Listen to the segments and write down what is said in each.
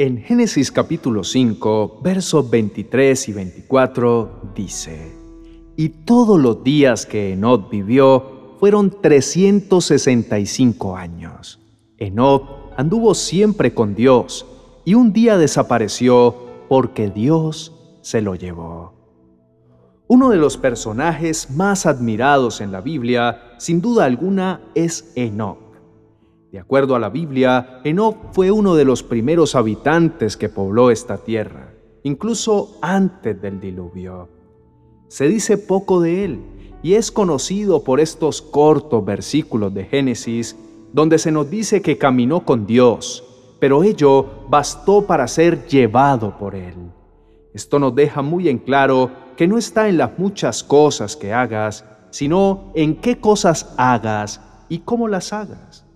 En Génesis capítulo 5, versos 23 y 24 dice, Y todos los días que Enoch vivió fueron 365 años. Enoch anduvo siempre con Dios y un día desapareció porque Dios se lo llevó. Uno de los personajes más admirados en la Biblia, sin duda alguna, es Enoch. De acuerdo a la Biblia, Enoch fue uno de los primeros habitantes que pobló esta tierra, incluso antes del diluvio. Se dice poco de él y es conocido por estos cortos versículos de Génesis donde se nos dice que caminó con Dios, pero ello bastó para ser llevado por él. Esto nos deja muy en claro que no está en las muchas cosas que hagas, sino en qué cosas hagas y cómo las hagas.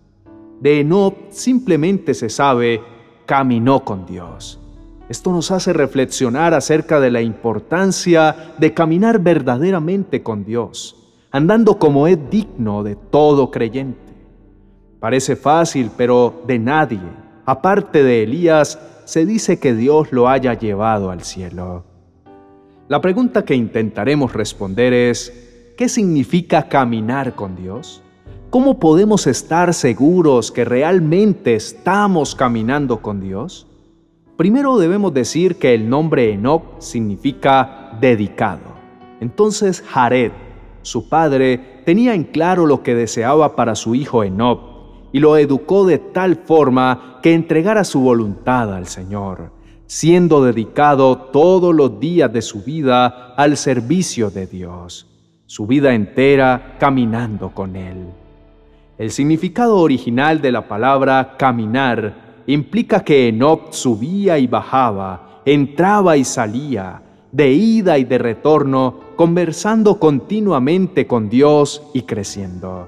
De Enoch simplemente se sabe, caminó con Dios. Esto nos hace reflexionar acerca de la importancia de caminar verdaderamente con Dios, andando como es digno de todo creyente. Parece fácil, pero de nadie, aparte de Elías, se dice que Dios lo haya llevado al cielo. La pregunta que intentaremos responder es, ¿qué significa caminar con Dios? ¿Cómo podemos estar seguros que realmente estamos caminando con Dios? Primero debemos decir que el nombre Enoch significa dedicado. Entonces Jared, su padre, tenía en claro lo que deseaba para su hijo Enoch y lo educó de tal forma que entregara su voluntad al Señor, siendo dedicado todos los días de su vida al servicio de Dios, su vida entera caminando con Él. El significado original de la palabra caminar implica que Enoch subía y bajaba, entraba y salía, de ida y de retorno, conversando continuamente con Dios y creciendo.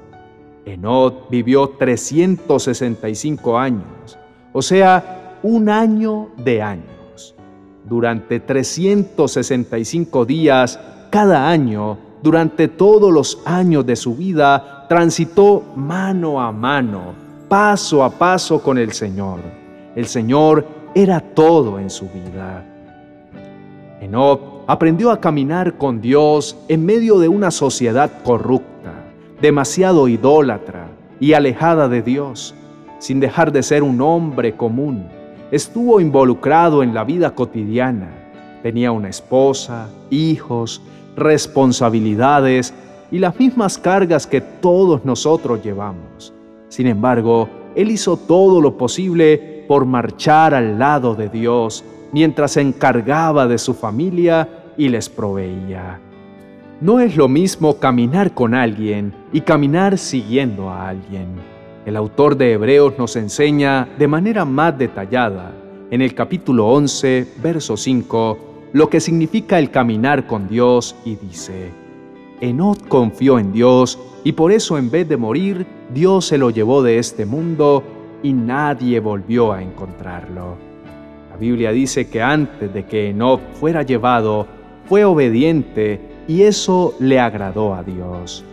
Enoch vivió 365 años, o sea, un año de años. Durante 365 días cada año, durante todos los años de su vida, transitó mano a mano, paso a paso con el Señor. El Señor era todo en su vida. Enoch aprendió a caminar con Dios en medio de una sociedad corrupta, demasiado idólatra y alejada de Dios, sin dejar de ser un hombre común. Estuvo involucrado en la vida cotidiana. Tenía una esposa, hijos, responsabilidades y las mismas cargas que todos nosotros llevamos. Sin embargo, Él hizo todo lo posible por marchar al lado de Dios mientras se encargaba de su familia y les proveía. No es lo mismo caminar con alguien y caminar siguiendo a alguien. El autor de Hebreos nos enseña de manera más detallada, en el capítulo 11, verso 5, lo que significa el caminar con Dios y dice, Enoch confió en Dios y por eso en vez de morir, Dios se lo llevó de este mundo y nadie volvió a encontrarlo. La Biblia dice que antes de que Enoch fuera llevado, fue obediente y eso le agradó a Dios.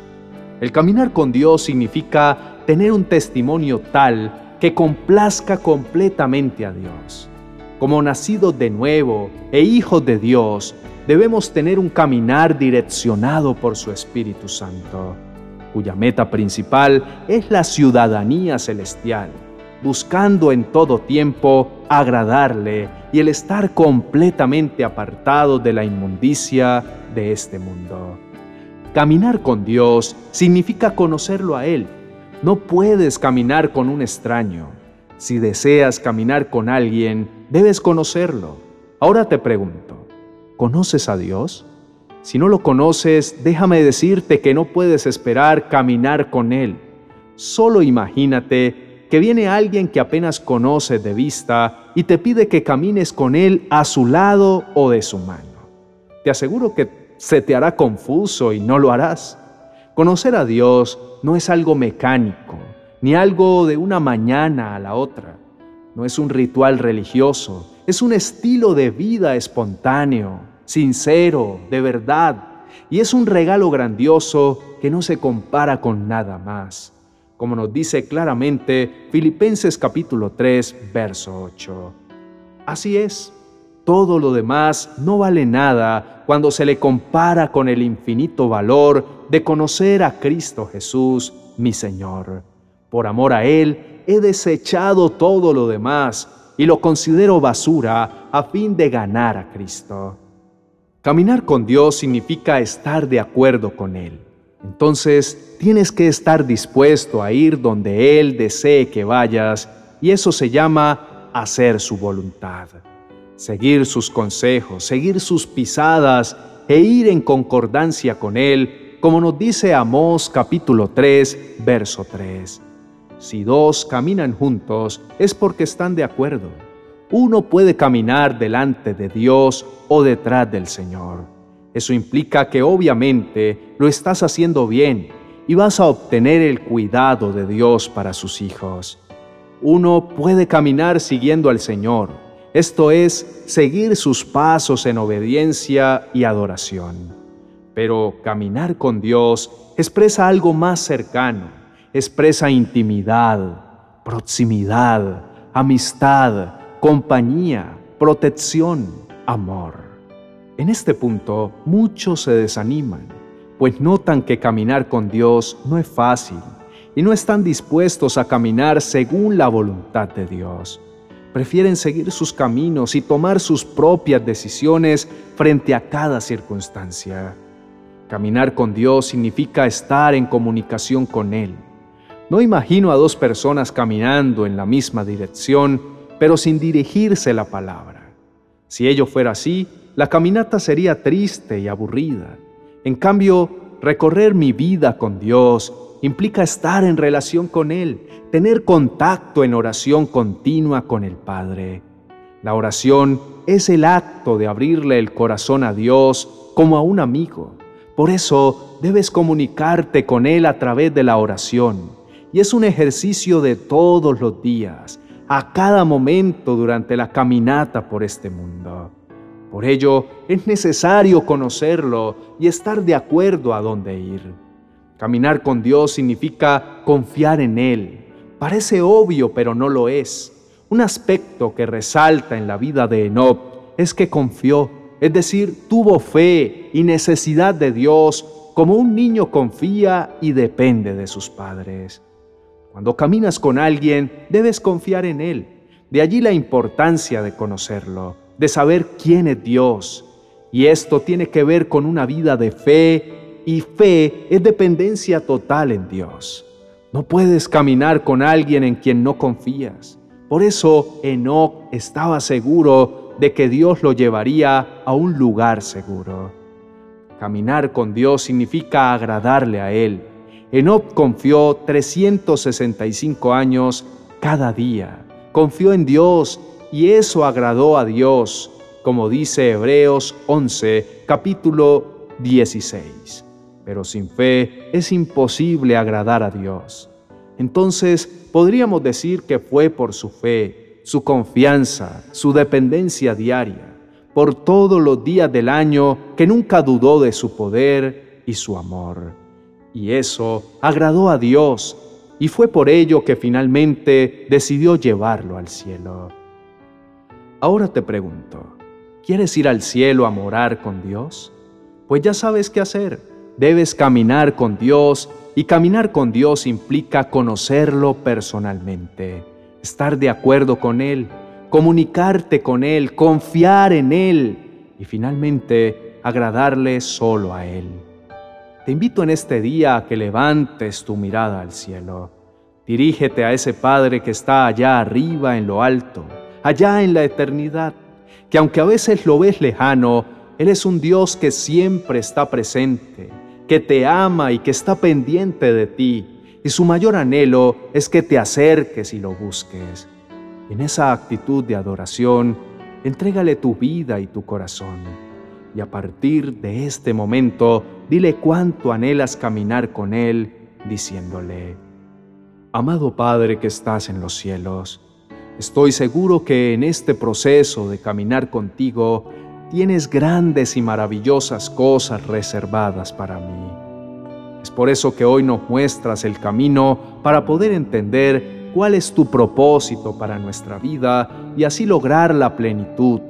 El caminar con Dios significa tener un testimonio tal que complazca completamente a Dios. Como nacidos de nuevo e hijos de Dios, debemos tener un caminar direccionado por su Espíritu Santo, cuya meta principal es la ciudadanía celestial, buscando en todo tiempo agradarle y el estar completamente apartado de la inmundicia de este mundo. Caminar con Dios significa conocerlo a Él. No puedes caminar con un extraño. Si deseas caminar con alguien, debes conocerlo. Ahora te pregunto, ¿Conoces a Dios? Si no lo conoces, déjame decirte que no puedes esperar caminar con Él. Solo imagínate que viene alguien que apenas conoces de vista y te pide que camines con Él a su lado o de su mano. Te aseguro que se te hará confuso y no lo harás. Conocer a Dios no es algo mecánico, ni algo de una mañana a la otra. No es un ritual religioso, es un estilo de vida espontáneo, sincero, de verdad, y es un regalo grandioso que no se compara con nada más, como nos dice claramente Filipenses capítulo 3, verso 8. Así es, todo lo demás no vale nada cuando se le compara con el infinito valor de conocer a Cristo Jesús, mi Señor. Por amor a Él, he desechado todo lo demás y lo considero basura a fin de ganar a Cristo. Caminar con Dios significa estar de acuerdo con Él. Entonces tienes que estar dispuesto a ir donde Él desee que vayas y eso se llama hacer su voluntad. Seguir sus consejos, seguir sus pisadas e ir en concordancia con Él, como nos dice Amós capítulo 3, verso 3. Si dos caminan juntos es porque están de acuerdo. Uno puede caminar delante de Dios o detrás del Señor. Eso implica que obviamente lo estás haciendo bien y vas a obtener el cuidado de Dios para sus hijos. Uno puede caminar siguiendo al Señor, esto es, seguir sus pasos en obediencia y adoración. Pero caminar con Dios expresa algo más cercano, expresa intimidad, proximidad, amistad, compañía, protección, amor. En este punto muchos se desaniman, pues notan que caminar con Dios no es fácil y no están dispuestos a caminar según la voluntad de Dios. Prefieren seguir sus caminos y tomar sus propias decisiones frente a cada circunstancia. Caminar con Dios significa estar en comunicación con Él. No imagino a dos personas caminando en la misma dirección, pero sin dirigirse la palabra. Si ello fuera así, la caminata sería triste y aburrida. En cambio, recorrer mi vida con Dios implica estar en relación con Él, tener contacto en oración continua con el Padre. La oración es el acto de abrirle el corazón a Dios como a un amigo. Por eso debes comunicarte con Él a través de la oración. Y es un ejercicio de todos los días, a cada momento durante la caminata por este mundo. Por ello, es necesario conocerlo y estar de acuerdo a dónde ir. Caminar con Dios significa confiar en Él. Parece obvio, pero no lo es. Un aspecto que resalta en la vida de Enoch es que confió, es decir, tuvo fe y necesidad de Dios como un niño confía y depende de sus padres. Cuando caminas con alguien, debes confiar en Él. De allí la importancia de conocerlo de saber quién es Dios. Y esto tiene que ver con una vida de fe y fe es dependencia total en Dios. No puedes caminar con alguien en quien no confías. Por eso Enoch estaba seguro de que Dios lo llevaría a un lugar seguro. Caminar con Dios significa agradarle a Él. Enoch confió 365 años cada día. Confió en Dios y eso agradó a Dios, como dice Hebreos 11, capítulo 16. Pero sin fe es imposible agradar a Dios. Entonces podríamos decir que fue por su fe, su confianza, su dependencia diaria, por todos los días del año que nunca dudó de su poder y su amor. Y eso agradó a Dios, y fue por ello que finalmente decidió llevarlo al cielo. Ahora te pregunto, ¿quieres ir al cielo a morar con Dios? Pues ya sabes qué hacer. Debes caminar con Dios y caminar con Dios implica conocerlo personalmente, estar de acuerdo con Él, comunicarte con Él, confiar en Él y finalmente agradarle solo a Él. Te invito en este día a que levantes tu mirada al cielo. Dirígete a ese Padre que está allá arriba en lo alto allá en la eternidad, que aunque a veces lo ves lejano, Él es un Dios que siempre está presente, que te ama y que está pendiente de ti, y su mayor anhelo es que te acerques y lo busques. En esa actitud de adoración, entrégale tu vida y tu corazón, y a partir de este momento, dile cuánto anhelas caminar con Él, diciéndole, Amado Padre que estás en los cielos, Estoy seguro que en este proceso de caminar contigo tienes grandes y maravillosas cosas reservadas para mí. Es por eso que hoy nos muestras el camino para poder entender cuál es tu propósito para nuestra vida y así lograr la plenitud,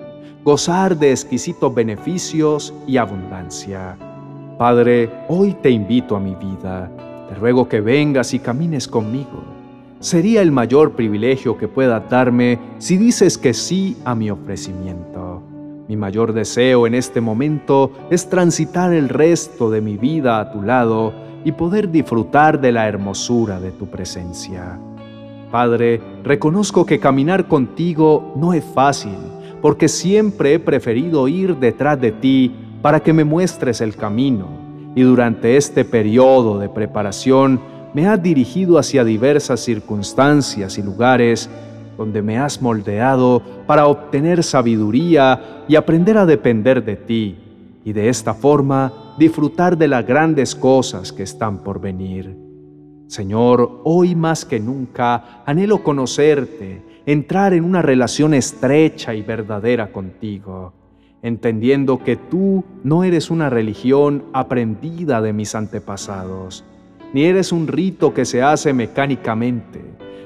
gozar de exquisitos beneficios y abundancia. Padre, hoy te invito a mi vida. Te ruego que vengas y camines conmigo. Sería el mayor privilegio que pueda darme si dices que sí a mi ofrecimiento. Mi mayor deseo en este momento es transitar el resto de mi vida a tu lado y poder disfrutar de la hermosura de tu presencia. Padre, reconozco que caminar contigo no es fácil, porque siempre he preferido ir detrás de ti para que me muestres el camino, y durante este periodo de preparación me has dirigido hacia diversas circunstancias y lugares donde me has moldeado para obtener sabiduría y aprender a depender de ti, y de esta forma disfrutar de las grandes cosas que están por venir. Señor, hoy más que nunca anhelo conocerte, entrar en una relación estrecha y verdadera contigo, entendiendo que tú no eres una religión aprendida de mis antepasados, ni eres un rito que se hace mecánicamente,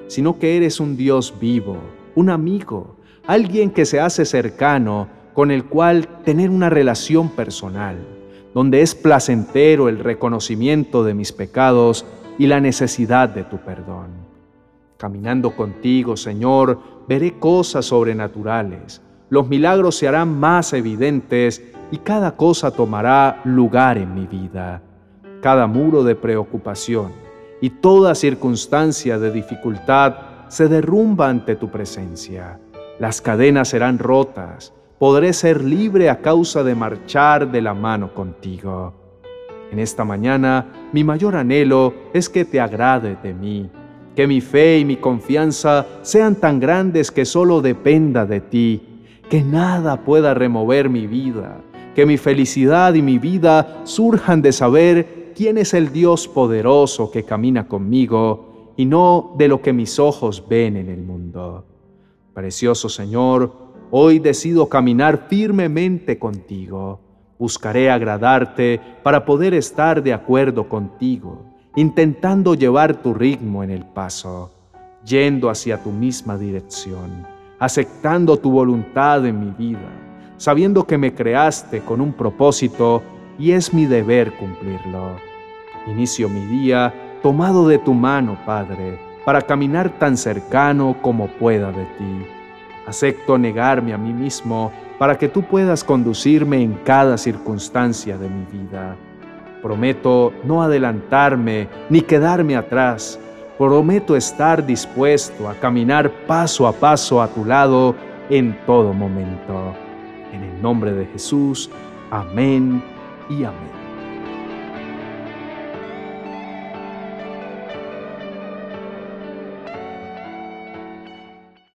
sino que eres un Dios vivo, un amigo, alguien que se hace cercano, con el cual tener una relación personal, donde es placentero el reconocimiento de mis pecados y la necesidad de tu perdón. Caminando contigo, Señor, veré cosas sobrenaturales, los milagros se harán más evidentes y cada cosa tomará lugar en mi vida. Cada muro de preocupación y toda circunstancia de dificultad se derrumba ante tu presencia. Las cadenas serán rotas, podré ser libre a causa de marchar de la mano contigo. En esta mañana mi mayor anhelo es que te agrade de mí, que mi fe y mi confianza sean tan grandes que solo dependa de ti, que nada pueda remover mi vida, que mi felicidad y mi vida surjan de saber quién es el Dios poderoso que camina conmigo y no de lo que mis ojos ven en el mundo. Precioso Señor, hoy decido caminar firmemente contigo Buscaré agradarte para poder estar de acuerdo contigo, intentando llevar tu ritmo en el paso, yendo hacia tu misma dirección, aceptando tu voluntad en mi vida, sabiendo que me creaste con un propósito y es mi deber cumplirlo. Inicio mi día tomado de tu mano, Padre, para caminar tan cercano como pueda de ti. Acepto negarme a mí mismo para que tú puedas conducirme en cada circunstancia de mi vida. Prometo no adelantarme ni quedarme atrás. Prometo estar dispuesto a caminar paso a paso a tu lado en todo momento. En el nombre de Jesús, amén y amén.